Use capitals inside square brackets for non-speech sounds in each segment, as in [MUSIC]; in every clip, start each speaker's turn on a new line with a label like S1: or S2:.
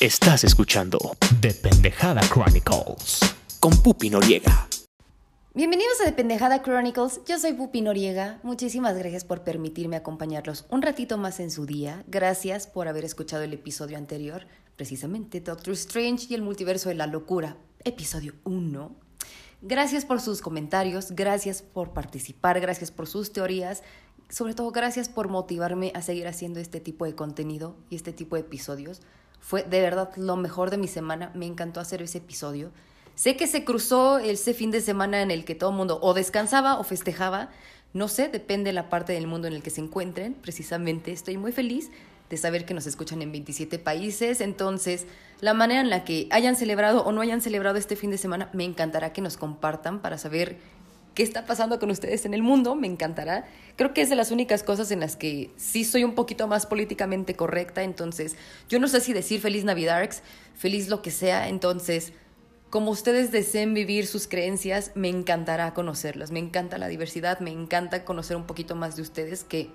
S1: Estás escuchando The Pendejada Chronicles con Pupi Noriega.
S2: Bienvenidos a The Pendejada Chronicles, yo soy Pupi Noriega. Muchísimas gracias por permitirme acompañarlos un ratito más en su día. Gracias por haber escuchado el episodio anterior, precisamente Doctor Strange y el multiverso de la locura, episodio 1. Gracias por sus comentarios, gracias por participar, gracias por sus teorías, sobre todo gracias por motivarme a seguir haciendo este tipo de contenido y este tipo de episodios. Fue de verdad lo mejor de mi semana, me encantó hacer ese episodio. Sé que se cruzó ese fin de semana en el que todo el mundo o descansaba o festejaba, no sé, depende de la parte del mundo en el que se encuentren, precisamente estoy muy feliz de saber que nos escuchan en 27 países, entonces la manera en la que hayan celebrado o no hayan celebrado este fin de semana, me encantará que nos compartan para saber qué está pasando con ustedes en el mundo, me encantará. Creo que es de las únicas cosas en las que sí soy un poquito más políticamente correcta, entonces yo no sé si decir feliz Navidad, feliz lo que sea, entonces como ustedes deseen vivir sus creencias, me encantará conocerlas, me encanta la diversidad, me encanta conocer un poquito más de ustedes que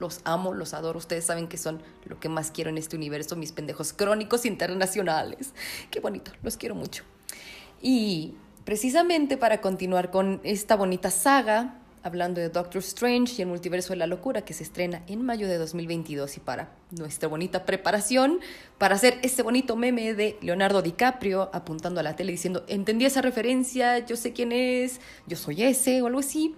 S2: los amo, los adoro. Ustedes saben que son lo que más quiero en este universo, mis pendejos crónicos internacionales. Qué bonito, los quiero mucho. Y precisamente para continuar con esta bonita saga, hablando de Doctor Strange y el multiverso de la locura que se estrena en mayo de 2022 y para nuestra bonita preparación para hacer este bonito meme de Leonardo DiCaprio apuntando a la tele diciendo, entendí esa referencia, yo sé quién es, yo soy ese o algo así.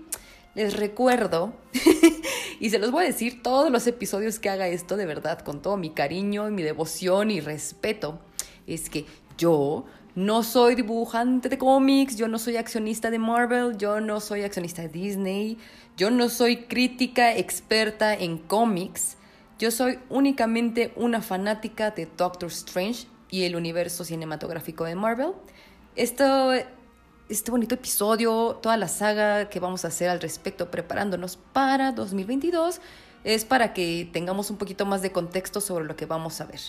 S2: Les recuerdo, [LAUGHS] y se los voy a decir todos los episodios que haga esto de verdad, con todo mi cariño, mi devoción y respeto, es que yo no soy dibujante de cómics, yo no soy accionista de Marvel, yo no soy accionista de Disney, yo no soy crítica experta en cómics, yo soy únicamente una fanática de Doctor Strange y el universo cinematográfico de Marvel. Esto, este bonito episodio, toda la saga que vamos a hacer al respecto preparándonos para 2022 es para que tengamos un poquito más de contexto sobre lo que vamos a ver.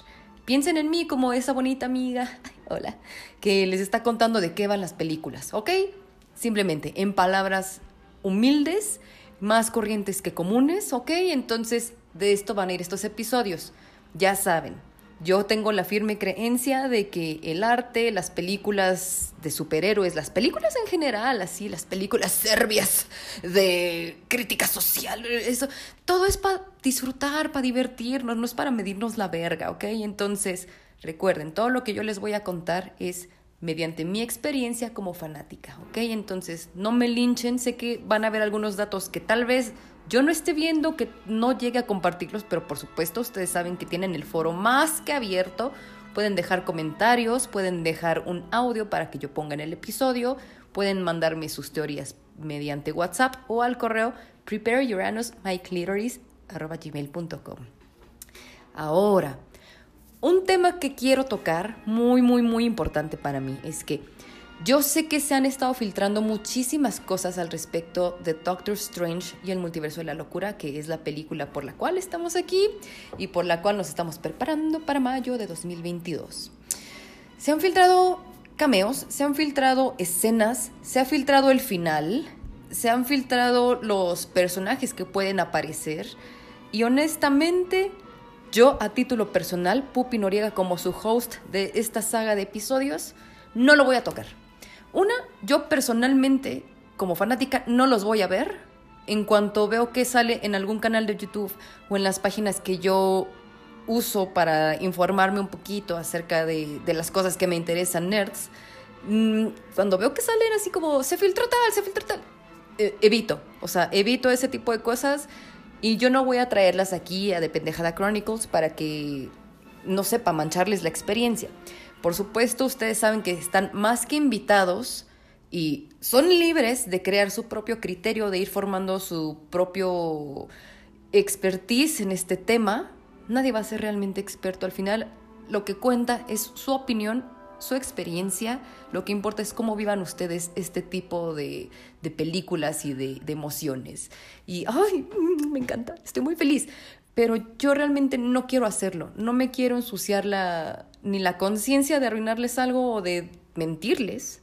S2: Piensen en mí como esa bonita amiga, hola, que les está contando de qué van las películas, ¿ok? Simplemente en palabras humildes, más corrientes que comunes, ¿ok? Entonces de esto van a ir estos episodios. Ya saben, yo tengo la firme creencia de que el arte, las películas de superhéroes, las películas en general, así, las películas serbias de crítica social, eso, todo es para disfrutar, para divertirnos, no es para medirnos la verga, ¿ok? Entonces, recuerden, todo lo que yo les voy a contar es mediante mi experiencia como fanática, ¿ok? Entonces, no me linchen, sé que van a haber algunos datos que tal vez yo no esté viendo que no llegue a compartirlos, pero por supuesto ustedes saben que tienen el foro más que abierto. Pueden dejar comentarios, pueden dejar un audio para que yo ponga en el episodio, pueden mandarme sus teorías mediante WhatsApp o al correo prepareuranusmyclitoris.com. Ahora, un tema que quiero tocar, muy, muy, muy importante para mí, es que yo sé que se han estado filtrando muchísimas cosas al respecto de Doctor Strange y el multiverso de la locura, que es la película por la cual estamos aquí y por la cual nos estamos preparando para mayo de 2022. Se han filtrado cameos, se han filtrado escenas, se ha filtrado el final, se han filtrado los personajes que pueden aparecer y honestamente yo a título personal, Pupi Noriega como su host de esta saga de episodios, no lo voy a tocar una, yo personalmente, como fanática, no los voy a ver. En cuanto veo que sale en algún canal de YouTube o en las páginas que yo uso para informarme un poquito acerca de, las cosas que me interesan, nerds, mm, cuando veo que salen así como, se filtró tal, se filtró tal, eh, evito. O sea, evito ese tipo de cosas y yo no voy a traerlas aquí a The Pendejada Chronicles para que, no sepa, mancharles la experiencia. Por supuesto, ustedes saben que están más que invitados y son libres de crear su propio criterio, de ir formando su propio expertise en este tema. Nadie va a ser realmente experto. Al final, lo que cuenta es su opinión, su experiencia. Lo que importa es cómo vivan ustedes este tipo de, películas y de, emociones. Y, ay, me encanta, estoy muy feliz pero yo realmente no quiero hacerlo, no me quiero ensuciar la, ni la conciencia de arruinarles algo o de mentirles,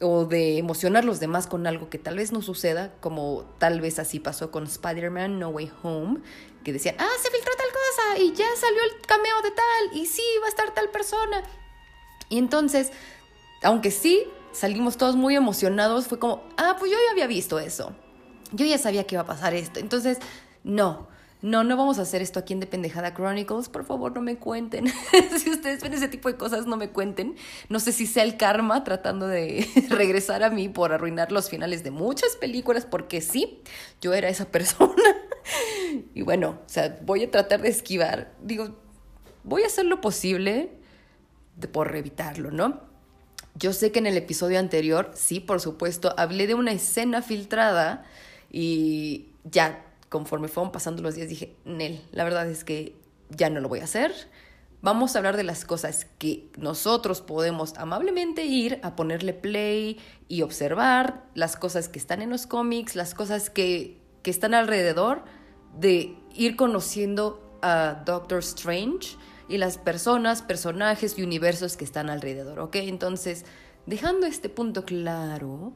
S2: o de emocionar a los demás con algo que tal vez no suceda, como tal vez así pasó con Spider-Man No Way Home, que decían, ah, se filtró tal cosa y ya salió el cameo de tal y sí, va a estar tal persona. Y entonces, aunque sí salimos todos muy emocionados, fue como, ah, pues yo ya había visto eso. Yo ya sabía que iba a pasar esto. Entonces, no, no, no vamos a hacer esto aquí en Dependejada Chronicles. Por favor, no me cuenten. [LAUGHS] si ustedes ven ese tipo de cosas, no me cuenten. No sé si sea el karma tratando de [LAUGHS] regresar a mí por arruinar los finales de muchas películas, porque sí, yo era esa [LAUGHS] persona. y bueno, o sea, voy a tratar de esquivar. Digo, voy a hacer lo posible por evitarlo, ¿no? Yo sé que en el episodio anterior, sí, por supuesto, hablé de una escena filtrada y ya conforme fueron pasando los días dije, Nel, la verdad es que ya no lo voy a hacer. Vamos a hablar de las cosas que nosotros podemos amablemente ir a ponerle play y observar, las cosas que están en los cómics, las cosas que, que están alrededor de ir conociendo a Doctor Strange y las personas, personajes y universos que están alrededor, ¿ok? Entonces, dejando este punto claro,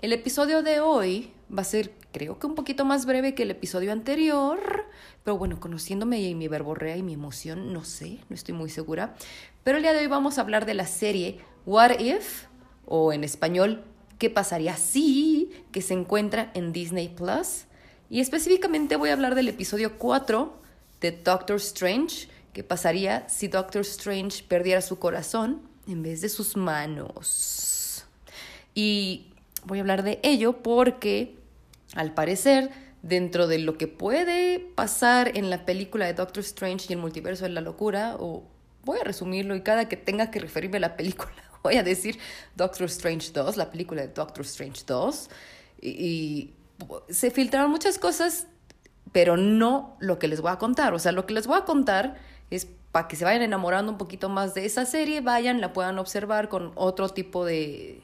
S2: el episodio de hoy va a ser, creo que un poquito más breve que el episodio anterior, pero bueno, conociéndome y mi verborrea y mi emoción, no sé, no estoy muy segura. Pero el día de hoy vamos a hablar de la serie What If, o en español, ¿qué pasaría si? que se encuentra en Disney Plus. Y específicamente voy a hablar del episodio 4 de Doctor Strange, ¿qué pasaría si Doctor Strange perdiera su corazón en vez de sus manos? Y voy a hablar de ello porque al parecer, dentro de lo que puede pasar en la película de Doctor Strange y el multiverso de la locura, o voy a resumirlo y cada que tenga que referirme a la película, [LAUGHS] voy a decir Doctor Strange 2, la película de Doctor Strange 2, y, y se filtraron muchas cosas, pero no lo que les voy a contar. O sea, lo que les voy a contar es para que se vayan enamorando un poquito más de esa serie, vayan, la puedan observar con otro tipo de,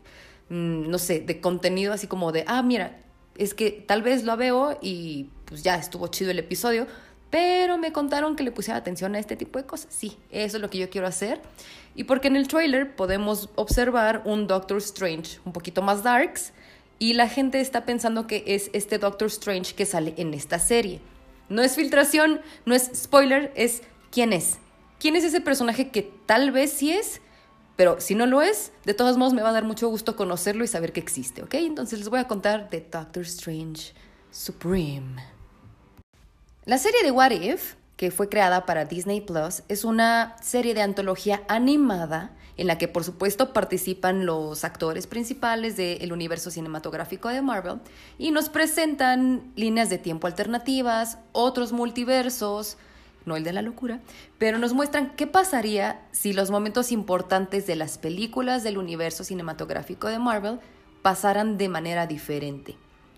S2: mm, no sé, de contenido así como de, ah, mira, es que tal vez lo veo y pues ya estuvo chido el episodio, pero me contaron que le pusiera atención a este tipo de cosas. Sí, eso es lo que yo quiero hacer. Y porque en el trailer podemos observar un Doctor Strange un poquito más darks y la gente está pensando que es este Doctor Strange que sale en esta serie. No es filtración, no es spoiler, es quién es. ¿Quién es ese personaje que tal vez sí es, pero si no lo es, de todos modos me va a dar mucho gusto conocerlo y saber que existe, ¿ok? Entonces les voy a contar de Doctor Strange Supreme. La serie de What If, que fue creada para Disney Plus, es una serie de antología animada en la que por supuesto participan los actores principales del universo cinematográfico de Marvel y nos presentan líneas de tiempo alternativas, otros multiversos, no el de la locura, pero nos muestran qué pasaría si los momentos importantes de las películas del universo cinematográfico de Marvel pasaran de manera diferente.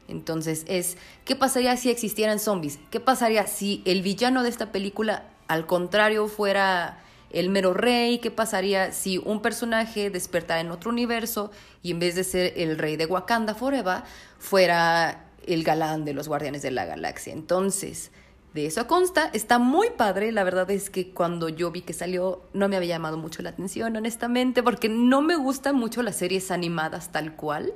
S2: Entonces es, ¿qué pasaría si existieran zombies? ¿Qué pasaría si el villano de esta película, al contrario, fuera el mero rey? ¿Qué pasaría si un personaje despertara en otro universo y en vez de ser el rey de Wakanda Forever, fuera el galán de los Guardianes de la Galaxia? Entonces, de eso consta, está muy padre, la verdad es que cuando yo vi que salió no me había llamado mucho la atención, honestamente, porque no me gustan mucho las series animadas tal cual.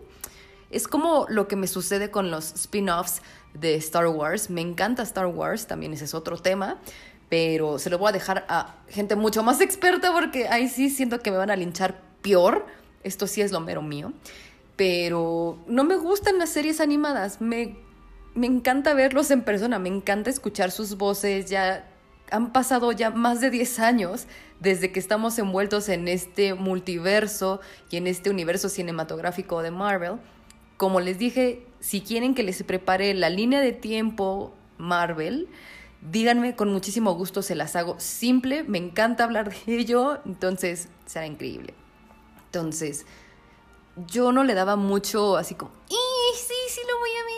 S2: Es como lo que me sucede con los spin-offs de Star Wars. Me encanta Star Wars, también ese es otro tema, pero se lo voy a dejar a gente mucho más experta porque ahí sí siento que me van a linchar peor. Esto sí es lo mero mío. Pero no me gustan las series animadas, me me encanta verlos en persona, me encanta escuchar sus voces, ya han pasado ya más de 10 años desde que estamos envueltos en este multiverso y en este universo cinematográfico de Marvel. Como les dije, si quieren que les prepare la línea de tiempo Marvel, díganme, con muchísimo gusto se las hago simple, me encanta hablar de ello, entonces será increíble. Entonces, yo no le daba mucho así como, sí, sí lo voy a ver!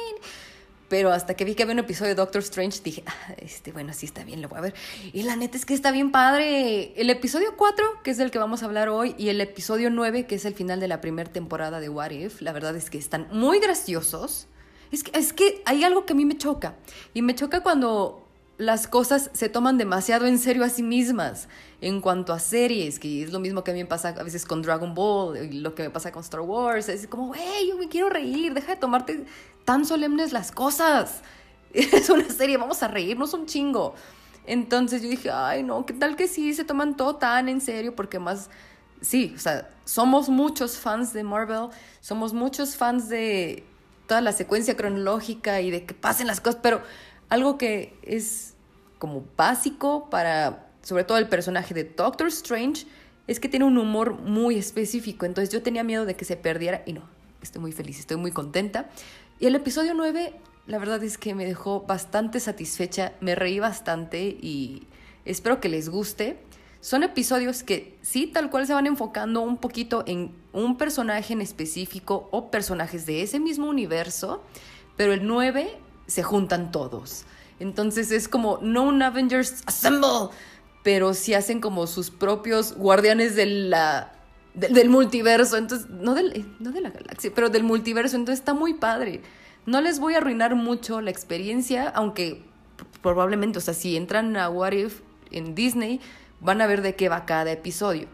S2: Pero hasta que vi que había un episodio de Doctor Strange, dije, ah, este, bueno, sí está bien, lo voy a ver. Y la neta es que está bien padre. El episodio 4, que es del que vamos a hablar hoy, y el episodio 9, que es el final de la primera temporada de What If, la verdad es que están muy graciosos. Es que, es que hay algo que a mí me choca. Y me choca cuando las cosas se toman demasiado en serio a sí mismas en cuanto a series, que es lo mismo que a mí me pasa a veces con Dragon Ball, y lo que me pasa con Star Wars, es como, hey, yo me quiero reír, deja de tomarte tan solemnes las cosas. [LAUGHS] Es una serie, vamos a reírnos un chingo. Entonces yo dije, ay, no, ¿qué tal que sí se toman todo tan en serio? Porque más, sí, o sea, somos muchos fans de Marvel, somos muchos fans de toda la secuencia cronológica y de que pasen las cosas, pero algo que es como básico para, sobre todo el personaje de Doctor Strange, es que tiene un humor muy específico. Entonces yo tenía miedo de que se perdiera y no, estoy muy feliz, estoy muy contenta. Y el episodio 9, la verdad es que me dejó bastante satisfecha, me reí bastante y espero que les guste. Son episodios que sí, tal cual se van enfocando un poquito en un personaje en específico o personajes de ese mismo universo, pero el 9 se juntan todos. Entonces es como, no un Avengers Assemble, pero sí hacen como sus propios guardianes del multiverso. Entonces, no, del, no de la galaxia, pero del multiverso. Entonces está muy padre. No les voy a arruinar mucho la experiencia, aunque probablemente, o sea, si entran a What If en Disney, van a ver de qué va cada episodio.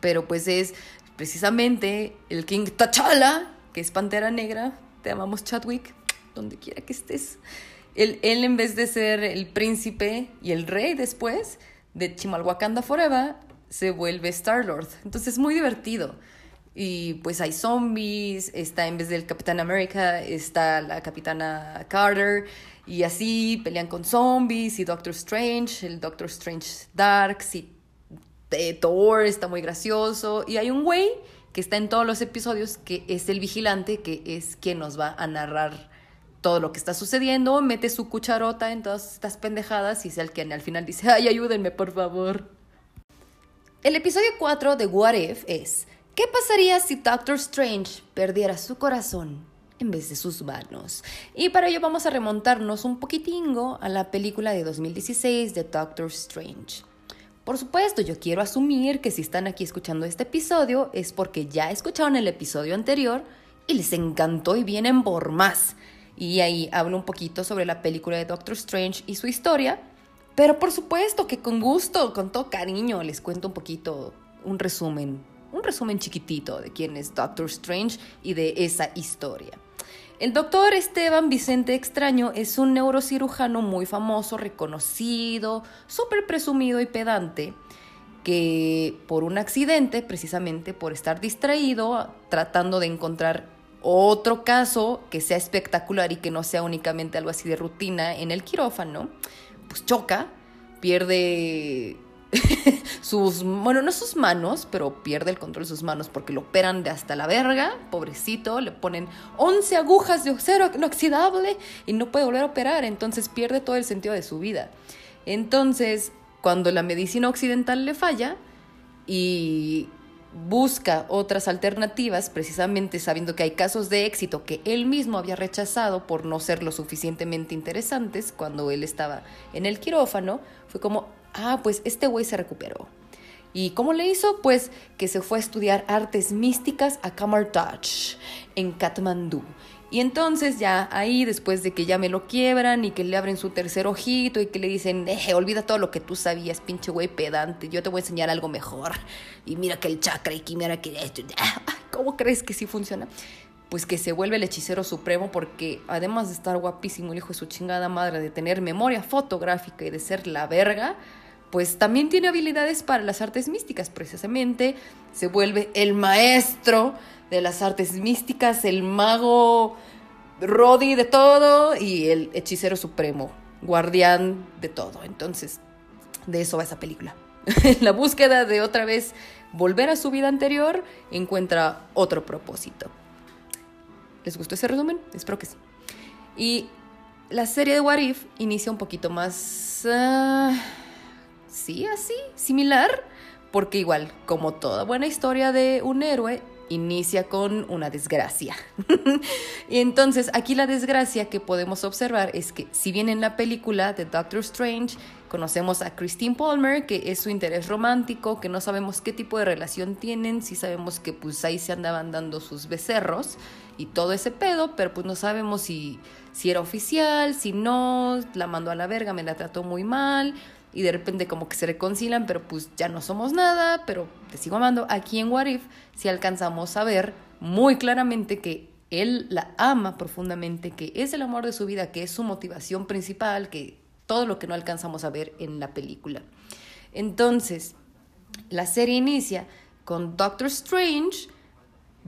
S2: Pero pues es precisamente el King T'Challa, que es Pantera Negra, te amamos Chadwick, donde quiera que estés. Él, él, en vez de ser el príncipe y el rey después de Chimalhuacanda Forever, se vuelve Star-Lord. Entonces es muy divertido. Y pues hay zombies, está en vez del Capitán América, está la Capitana Carter, y así pelean con zombies, y Doctor Strange, el Doctor Strange Dark, y Thor está muy gracioso, y hay un güey que está en todos los episodios, que es el vigilante, que es quien nos va a narrar todo lo que está sucediendo, mete su cucharota en todas estas pendejadas y es el que al final dice, ay, ayúdenme, por favor. El episodio 4 de What If es, ¿qué pasaría si Doctor Strange perdiera su corazón en vez de sus manos? Y para ello vamos a remontarnos un poquitingo a la película de 2016 de Doctor Strange. Por supuesto, yo quiero asumir que si están aquí escuchando este episodio es porque ya escucharon el episodio anterior y les encantó y vienen por más y ahí hablo un poquito sobre la película de Doctor Strange y su historia, pero por supuesto que con gusto, con todo cariño, les cuento un poquito, un resumen, un resumen chiquitito de quién es Doctor Strange y de esa historia. El doctor Esteban Vicente Extraño es un neurocirujano muy famoso, reconocido, súper presumido y pedante, que por un accidente, precisamente por estar distraído, tratando de encontrar otro caso que sea espectacular y que no sea únicamente algo así de rutina en el quirófano, pues choca, pierde [LAUGHS] sus, bueno, no sus manos, pero pierde el control de sus manos porque lo operan de hasta la verga, pobrecito, le ponen 11 agujas de acero inoxidable y no puede volver a operar, entonces pierde todo el sentido de su vida. Entonces, cuando la medicina occidental le falla y busca otras alternativas, precisamente sabiendo que hay casos de éxito que él mismo había rechazado por no ser lo suficientemente interesantes cuando él estaba en el quirófano, fue como, ah, pues este güey se recuperó. ¿Y cómo le hizo? Pues que se fue a estudiar artes místicas a Kamartaj, en Katmandú. Y entonces ya ahí, después de que ya me lo quiebran y que le abren su tercer ojito y que le dicen, eh, olvida todo lo que tú sabías, pinche güey pedante, yo te voy a enseñar algo mejor. Y mira que el chakra y que mira que ¿cómo crees que sí funciona? Pues que se vuelve el hechicero supremo porque además de estar guapísimo el hijo de su chingada madre, de tener memoria fotográfica y de ser la verga, pues también tiene habilidades para las artes místicas, precisamente se vuelve el maestro de las artes místicas, el mago Rodi de todo y el hechicero supremo, guardián de todo. Entonces, de eso va esa película. En [LAUGHS] la búsqueda de otra vez volver a su vida anterior, encuentra otro propósito. ¿Les gustó ese resumen? Espero que sí. Y la serie de What If inicia un poquito más... Uh, sí, así, similar, porque igual, como toda buena historia de un héroe, inicia con una desgracia. [LAUGHS] y entonces aquí la desgracia que podemos observar es que si bien en la película de Doctor Strange Conocemos a Christine Palmer, que es su interés romántico, que no sabemos qué tipo de relación tienen, sí sabemos que pues ahí se andaban dando sus becerros y todo ese pedo, pero pues no sabemos si, si era oficial, si no, la mandó a la verga, me la trató muy mal y de repente como que se reconcilian, pero pues ya no somos nada, pero te sigo amando. Aquí en What If si alcanzamos a ver muy claramente que él la ama profundamente, que es el amor de su vida, que es su motivación principal, que todo lo que no alcanzamos a ver en la película. Entonces, la serie inicia con Doctor Strange,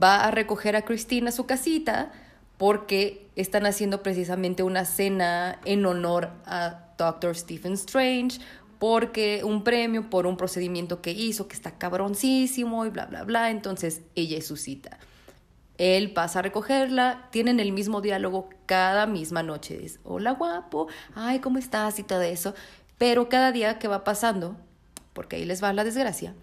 S2: va a recoger a Christine a su casita porque están haciendo precisamente una cena en honor a Doctor Stephen Strange, porque un premio por un procedimiento que hizo que está cabroncísimo y bla, bla, bla. Entonces ella es su cita. Él pasa a recogerla, tienen el mismo diálogo cada misma noche. Es, hola guapo, ay, ¿cómo estás? y todo eso. Pero cada día que va pasando, porque ahí les va la desgracia,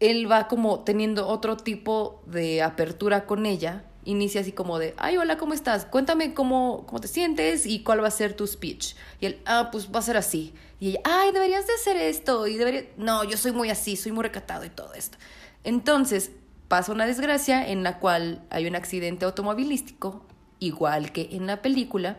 S2: él va como teniendo otro tipo de apertura con ella. Inicia así como de, ay, hola, ¿cómo estás? Cuéntame cómo, cómo te sientes y cuál va a ser tu speech. Y él, ah, pues va a ser así. Y ella, ay, deberías de hacer esto. Y debería, no, yo soy muy así, soy muy recatado y todo esto. Entonces, pasa una desgracia en la cual hay un accidente automovilístico, igual que en la película,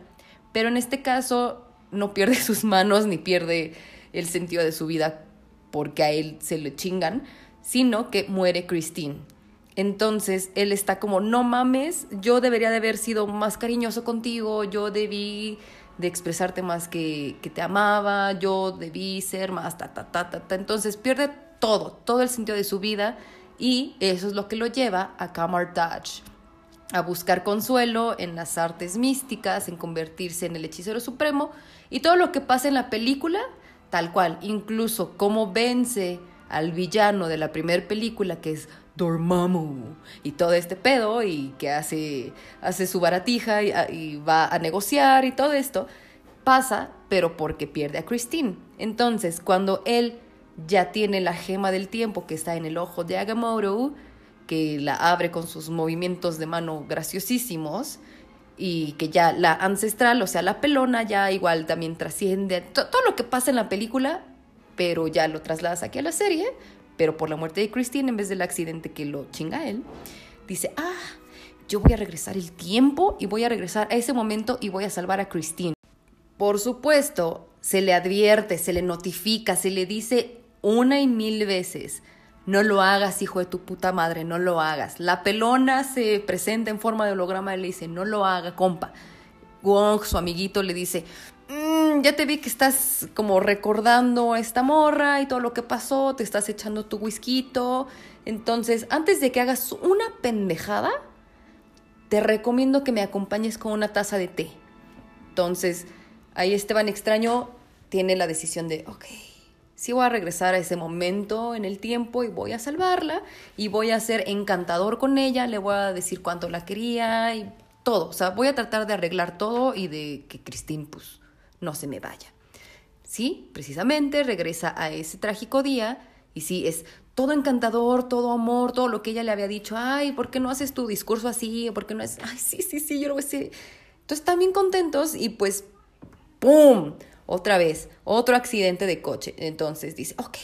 S2: pero en este caso no pierde [LAUGHS] sus manos ni pierde el sentido de su vida porque a él se le chingan, sino que muere Christine. Entonces él está como, no mames, yo debería de haber sido más cariñoso contigo, yo debí de expresarte más que, que te amaba, yo debí ser más ta, ta, ta, ta, ta. Entonces pierde todo, todo el sentido de su vida y eso es lo que lo lleva a Camartage, a buscar consuelo en las artes místicas, en convertirse en el hechicero supremo y todo lo que pasa en la película, tal cual, incluso cómo vence al villano de la primera película que es Dormammu y todo este pedo y que hace, hace su baratija y, y va a negociar y todo esto pasa, pero porque pierde a Christine. Entonces, cuando él ya tiene la gema del tiempo que está en el ojo de Agamotto, que la abre con sus movimientos de mano graciosísimos y que ya la ancestral, o sea, la pelona ya igual también trasciende todo lo que pasa en la película, pero ya lo trasladas aquí a la serie, pero por la muerte de Christine en vez del accidente que lo chinga él, dice, ah, yo voy a regresar el tiempo y voy a regresar a ese momento y voy a salvar a Christine. Por supuesto, se le advierte, se le notifica, se le dice una y mil veces. No lo hagas, hijo de tu puta madre, no lo hagas. La pelona se presenta en forma de holograma y le dice, no lo haga, compa. Wong, su amiguito, le dice, mm, ya te vi que estás como recordando a esta morra y todo lo que pasó, te estás echando tu whisky. Entonces, antes de que hagas una pendejada, te recomiendo que me acompañes con una taza de té. Entonces, ahí Esteban extraño tiene la decisión de, ok, sí voy a regresar a ese momento en el tiempo y voy a salvarla y voy a ser encantador con ella, le voy a decir cuánto la quería y todo. O sea, voy a tratar de arreglar todo y de que Christine pues no se me vaya. Sí, precisamente regresa a ese trágico día y sí, es todo encantador, todo amor, todo lo que ella le había dicho. Ay, ¿por qué no haces tu discurso así? ¿Por qué no es? Ay, sí, sí, sí, yo lo voy a decir. Entonces están bien contentos y pues, ¡pum! otra vez, otro accidente de coche. Entonces dice, ok,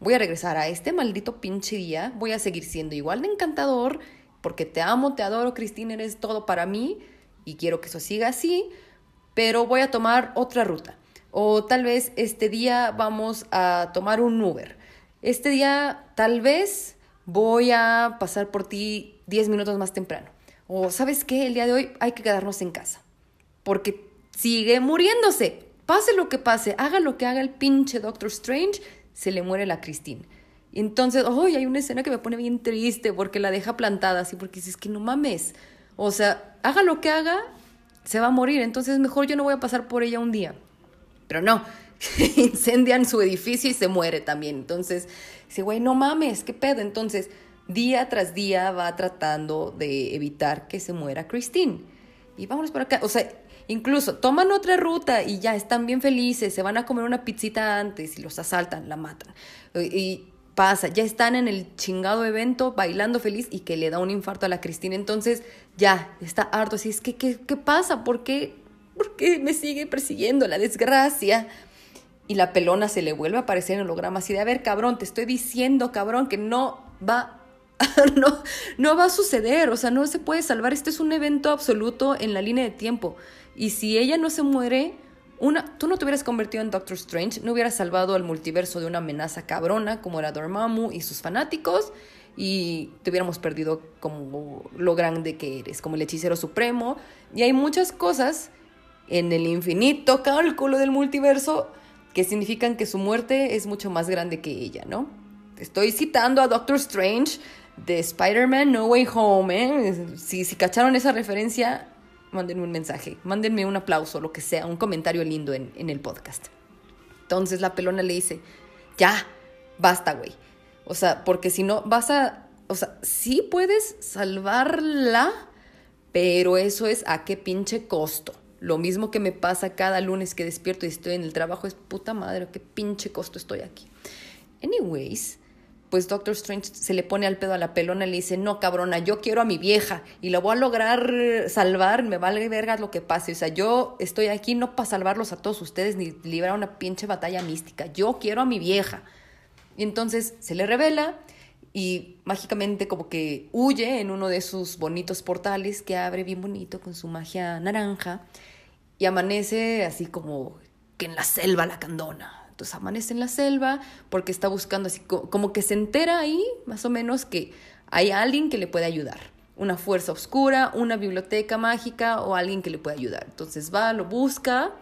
S2: voy a regresar a este maldito pinche día, voy a seguir siendo igual de encantador, porque te amo, te adoro, Cristina, eres todo para mí y quiero que eso siga así, pero voy a tomar otra ruta. O tal vez este día vamos a tomar un Uber. Este día tal vez voy a pasar por ti 10 minutos más temprano. O sabes qué, el día de hoy hay que quedarnos en casa. Porque sigue muriéndose. Pase lo que pase, haga lo que haga el pinche Doctor Strange, se le muere la Christine. Entonces, hoy hay una escena que me pone bien triste porque la deja plantada así, porque dices que no mames. O sea, haga lo que haga, se va a morir. Entonces, mejor yo no voy a pasar por ella un día. Pero no, [LAUGHS] incendian su edificio y se muere también. Entonces, dice, güey, no mames, qué pedo. Entonces, día tras día va tratando de evitar que se muera Christine. Y vámonos por acá. O sea, Incluso toman otra ruta y ya están bien felices, se van a comer una pizzita antes y los asaltan, la matan. Y pasa, ya están en el chingado evento bailando feliz y que le da un infarto a la Cristina. Entonces ya está harto. Así es que, ¿qué, qué pasa? ¿Por qué, ¿Por qué me sigue persiguiendo la desgracia? Y la pelona se le vuelve a aparecer en holograma así de, a ver, cabrón, te estoy diciendo, cabrón, que no va, [LAUGHS] no, no va a suceder, o sea, no se puede salvar. Este es un evento absoluto en la línea de tiempo. Y si ella no se muere, una, tú no te hubieras convertido en Doctor Strange, no hubieras salvado al multiverso de una amenaza cabrona como era Dormammu y sus fanáticos y te hubiéramos perdido como lo grande que eres, como el hechicero supremo. Y hay muchas cosas en el infinito cálculo del multiverso que significan que su muerte es mucho más grande que ella, ¿no? Estoy citando a Doctor Strange de Spider-Man No Way Home, ¿eh? Si, si cacharon esa referencia, mándenme un mensaje, mándenme un aplauso, lo que sea, un comentario lindo en, en el podcast. Entonces la pelona le dice, ya, basta, güey. O sea, porque si no, vas a, o sea, sí puedes salvarla, pero eso es a qué pinche costo. Lo mismo que me pasa cada lunes que despierto y estoy en el trabajo es puta madre, qué pinche costo estoy aquí. Anyways, pues Doctor Strange se le pone al pedo a la pelona y le dice, no, cabrona, yo quiero a mi vieja y la voy a lograr salvar, me vale verga lo que pase. O sea, yo estoy aquí no para salvarlos a todos ustedes ni librar una pinche batalla mística. Yo quiero a mi vieja. Y entonces se le revela y mágicamente como que huye en uno de sus bonitos portales que abre bien bonito con su magia naranja y amanece así como que en la selva la candona. Entonces amanece en la selva porque está buscando así, como que se entera ahí, más o menos, que hay alguien que le puede ayudar. Una fuerza oscura, una biblioteca mágica o alguien que le puede ayudar. Entonces va, lo busca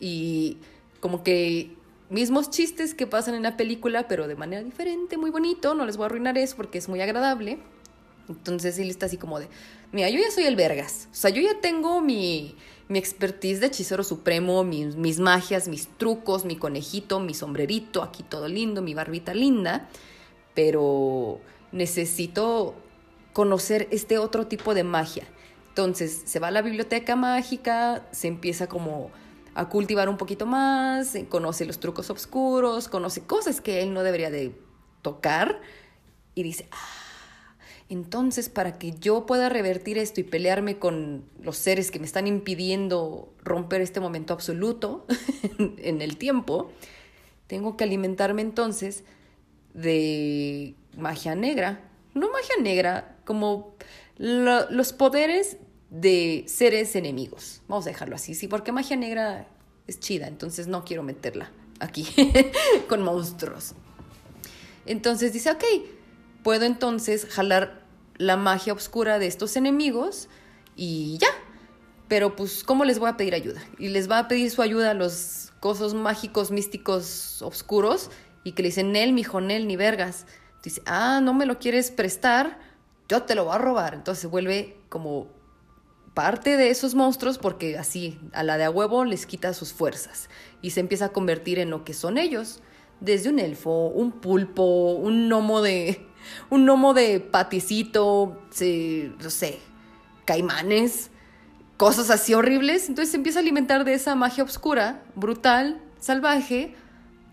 S2: y como que mismos chistes que pasan en la película, pero de manera diferente, muy bonito. No les voy a arruinar eso porque es muy agradable. Entonces él está así como de, mira, yo ya soy el vergas. O sea, yo ya tengo mi, mi expertise de hechicero supremo, mis, mis magias, mis trucos, mi conejito, mi sombrerito, aquí todo lindo, mi barbita linda, pero necesito conocer este otro tipo de magia. Entonces se va a la biblioteca mágica, se empieza como a cultivar un poquito más, conoce los trucos oscuros, conoce cosas que él no debería de tocar y dice, ah, entonces, para que yo pueda revertir esto y pelearme con los seres que me están impidiendo romper este momento absoluto [LAUGHS] en el tiempo, tengo que alimentarme entonces de magia negra. No magia negra, como los poderes de seres enemigos. Vamos a dejarlo así, sí, porque magia negra es chida, entonces no quiero meterla aquí [LAUGHS] con monstruos. Entonces dice, ok, puedo entonces jalar la magia oscura de estos enemigos y ya. Pero pues, ¿cómo les voy a pedir ayuda? Y les va a pedir su ayuda a los cosos mágicos, místicos, oscuros, y que le dicen, Nel, mijo, Nel, ni vergas. Dice, ah, no me lo quieres prestar, yo te lo voy a robar. Entonces se vuelve como parte de esos monstruos porque así a la de a huevo les quita sus fuerzas y se empieza a convertir en lo que son ellos desde un elfo, un pulpo, un gnomo de. un gnomo de paticito, no sé, caimanes, cosas así horribles. Entonces se empieza a alimentar de esa magia oscura, brutal, salvaje,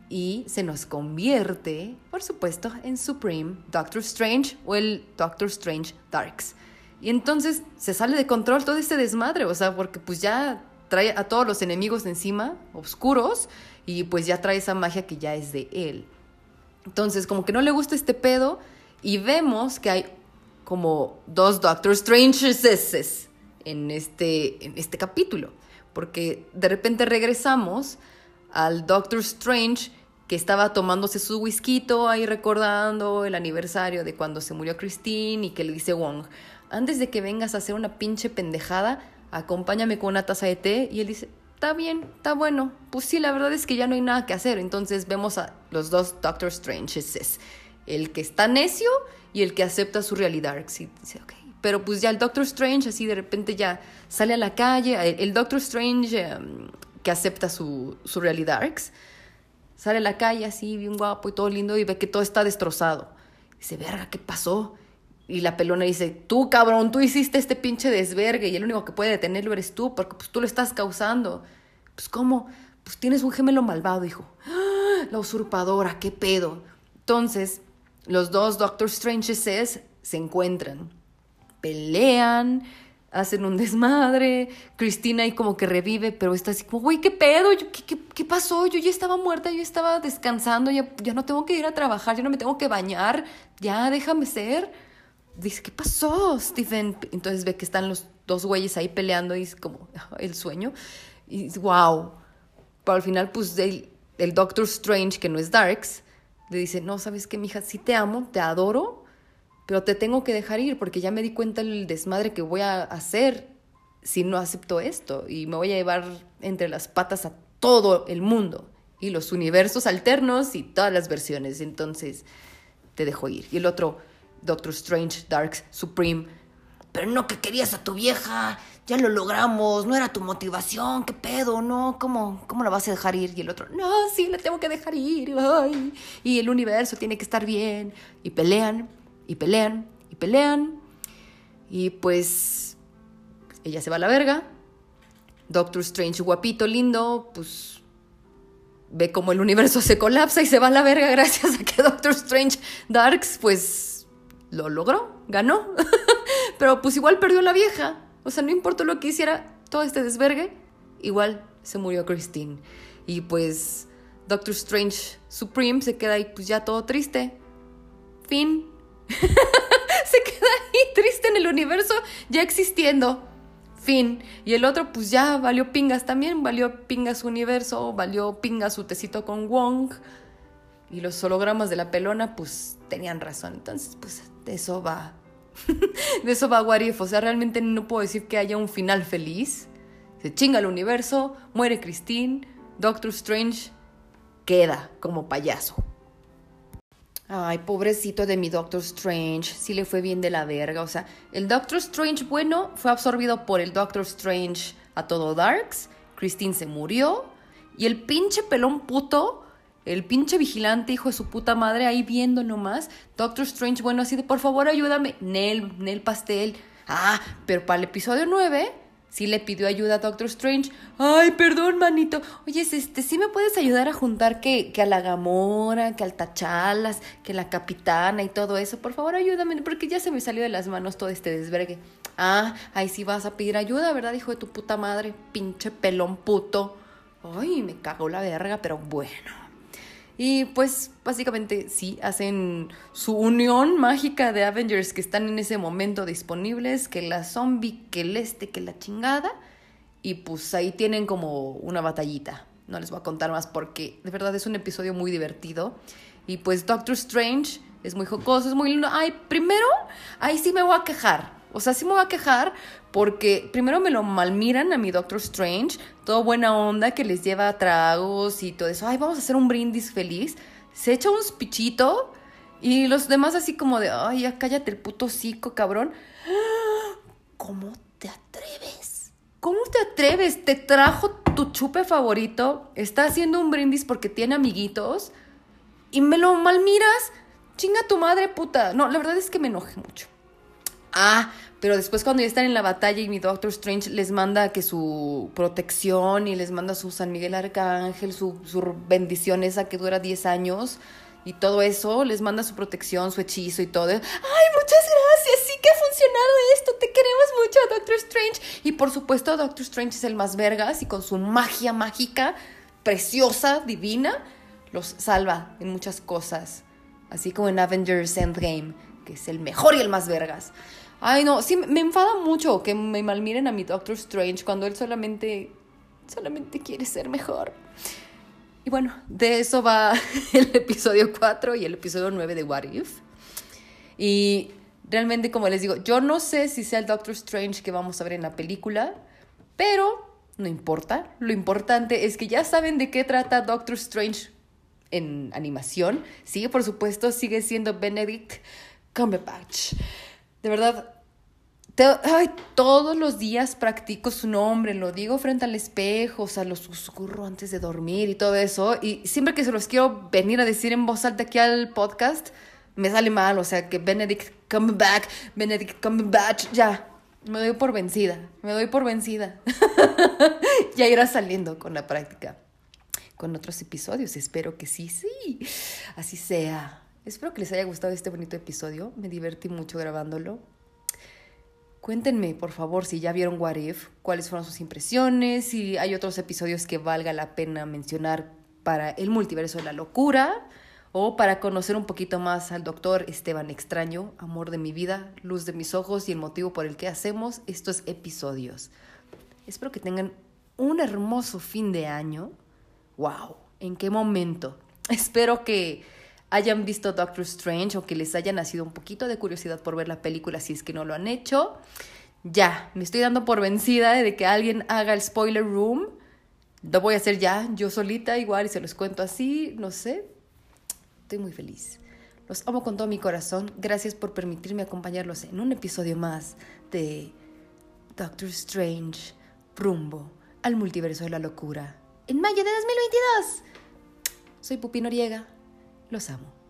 S2: y se nos convierte, por supuesto, en Supreme Doctor Strange o el Doctor Strange Darks. Y entonces se sale de control todo este desmadre, o sea, porque pues ya trae a todos los enemigos encima, oscuros, y pues ya trae esa magia que ya es de él. Entonces, como que no le gusta este pedo y vemos que hay como dos Doctor Stranges en este, en este capítulo, porque de repente regresamos al Doctor Strange que estaba tomándose su whisky ahí recordando el aniversario de cuando se murió Christine y que le dice Wong, antes de que vengas a hacer una pinche pendejada, acompáñame con una taza de té y él dice, está bien, está bueno. Pues sí, la verdad es que ya no hay nada que hacer. Entonces vemos a los dos Doctor Stranges. El que está necio y el que acepta su realidad. Dice, okay. Pero pues ya el Doctor Strange así de repente ya sale a la calle. El, Doctor Strange em, que acepta su, su realidad sale a la calle así, bien guapo y todo lindo y ve que todo está destrozado. Dice, verga, ¿qué pasó? Y la pelona dice, tú cabrón, tú hiciste este pinche desvergue y el único que puede detenerlo eres tú porque pues tú lo estás causando. Pues cómo, pues tienes un gemelo malvado, hijo. ¡Ah! La usurpadora, qué pedo. Entonces, los dos Doctor Stranges se encuentran, pelean, hacen un desmadre, Cristina ahí como que revive, pero está así como, güey, ¿qué pedo? ¿Qué, qué, qué pasó? Yo ya estaba muerta, yo estaba descansando, ya, ya no tengo que ir a trabajar, ya no me tengo que bañar, ya déjame ser. Dice, ¿qué pasó, Stephen? Entonces ve que están los dos güeyes ahí peleando y es como el sueño. Y wow. Pero al final, pues el, el Doctor Strange, que no es Darks, le dice, no, ¿sabes qué, mija? Sí te amo, te adoro, pero te tengo que dejar ir porque ya me di cuenta el desmadre que voy a hacer si no acepto esto y me voy a llevar entre las patas a todo el mundo y los universos alternos y todas las versiones. Entonces, te dejo ir. Y el otro, Doctor Strange, Darks, Supreme, pero no que querías a tu vieja, ya lo logramos, no era tu motivación, qué pedo, no, ¿cómo, cómo la vas a dejar ir? Y el otro, no, sí, la tengo que dejar ir, ay, y el universo tiene que estar bien. Y pelean, y pelean, y pelean, y pues ella se va a la verga. Doctor Strange, guapito, lindo, pues ve como el universo se colapsa y se va a la verga [LAUGHS] gracias a que Doctor Strange Darks, pues lo logró, ganó. [LAUGHS] Pero pues igual perdió la vieja. O sea, no importa lo que hiciera todo este desvergue, igual se murió Christine. Y pues Doctor Strange Supreme se queda ahí pues ya todo triste. Fin. [LAUGHS] se queda ahí triste en el universo ya existiendo. Fin. Y el otro pues ya valió pingas también, valió pingas su universo, valió pingas su tecito con Wong. Y los hologramas de la pelona pues tenían razón. Entonces pues de eso va [LAUGHS] de eso va What O sea, realmente no puedo decir que haya un final feliz. Se chinga el universo, muere Christine, Doctor Strange queda como payaso. Ay, pobrecito de mi Doctor Strange, sí le fue bien de la verga. O sea, el Doctor Strange bueno fue absorbido por el Doctor Strange a todo Darks. Christine se murió. Y el pinche pelón puto el pinche vigilante, hijo de su puta madre, ahí viendo nomás. Doctor Strange, bueno, así de por favor ayúdame. Nel, Nel Pastel. Ah, pero para el episodio 9 sí le pidió ayuda a Doctor Strange. Ay, perdón, manito. Oye, este, ¿sí me puedes ayudar a juntar que, que a la Gamora, que al Tachalas, que la Capitana y todo eso? Por favor, ayúdame, porque ya se me salió de las manos todo este desvergue. Ah, ahí sí vas a pedir ayuda, ¿verdad, hijo de tu puta madre? Pinche pelón puto. Ay, me cagó la verga, pero bueno. Y pues básicamente sí, hacen su unión mágica de Avengers que están en ese momento disponibles, que la zombie, que el este, que la chingada. Y pues ahí tienen como una batallita. No les voy a contar más porque de verdad es un episodio muy divertido. Y pues Doctor Strange es muy jocoso, es muy lindo. Ay, primero, ahí sí me voy a quejar. O sea, sí me voy a quejar porque primero me lo malmiran a mi Doctor Strange, todo buena onda que les lleva tragos y todo eso. Ay, vamos a hacer un brindis feliz. Se echa un pichito y los demás así como de, ay, ya cállate el puto cico, cabrón. ¿Cómo te atreves? ¿Cómo te atreves? Te trajo tu chupe favorito, está haciendo un brindis porque tiene amiguitos y me lo malmiras. Chinga tu madre, puta. No, la verdad es que me enojé mucho. Ah, pero después cuando ya están en la batalla y mi Doctor Strange les manda que su protección y les manda su San Miguel Arcángel, su, su bendición esa que dura 10 años y todo eso, les manda su protección, su hechizo y todo. ¡Ay, muchas gracias! Sí que ha funcionado esto, te queremos mucho, Doctor Strange. Y por supuesto, Doctor Strange es el más vergas y con su magia mágica, preciosa, divina, los salva en muchas cosas. Así como en Avengers Endgame, que es el mejor y el más vergas. Ay, no, sí, me enfada mucho que me malmiren a mi Doctor Strange cuando él solamente, solamente quiere ser mejor. Y bueno, de eso va [LAUGHS] el episodio 4 y el episodio 9 de What If. Y realmente, como les digo, yo no sé si sea el Doctor Strange que vamos a ver en la película, pero no importa. Lo importante es que ya saben de qué trata Doctor Strange en animación. Sí, por supuesto, sigue siendo Benedict Cumberbatch. De verdad, ay, todos los días practico su nombre, lo digo frente al espejo, o sea, lo susurro antes de dormir y todo eso. Y siempre que se los quiero venir a decir en voz alta aquí al podcast, me sale mal, o sea, que Benedict Cumberbatch, Benedict Cumberbatch, ya, me doy por vencida, me doy por vencida. [LAUGHS] ya irá saliendo con la práctica, con otros episodios, espero que sí, sí, así sea. Espero que les haya gustado este bonito episodio. Me divertí mucho grabándolo. Cuéntenme, por favor, si ya vieron What If, cuáles fueron sus impresiones, si hay otros episodios que valga la pena mencionar para el multiverso de la locura o para conocer un poquito más al doctor Esteban Extraño, amor de mi vida, luz de mis ojos y el motivo por el que hacemos estos episodios. Espero que tengan un hermoso fin de año. ¡Wow! ¿En qué momento? [LAUGHS] Espero que hayan visto Doctor Strange o que les haya nacido un poquito de curiosidad por ver la película si es que no lo han hecho. Ya, me estoy dando por vencida de que alguien haga el spoiler room. Lo voy a hacer ya, yo solita igual, y se los cuento así, no sé. Estoy muy feliz. Los amo con todo mi corazón. Gracias por permitirme acompañarlos en un episodio más de Doctor Strange, rumbo al multiverso de la locura. En mayo de 2022. Soy Pupi Noriega. Los amo.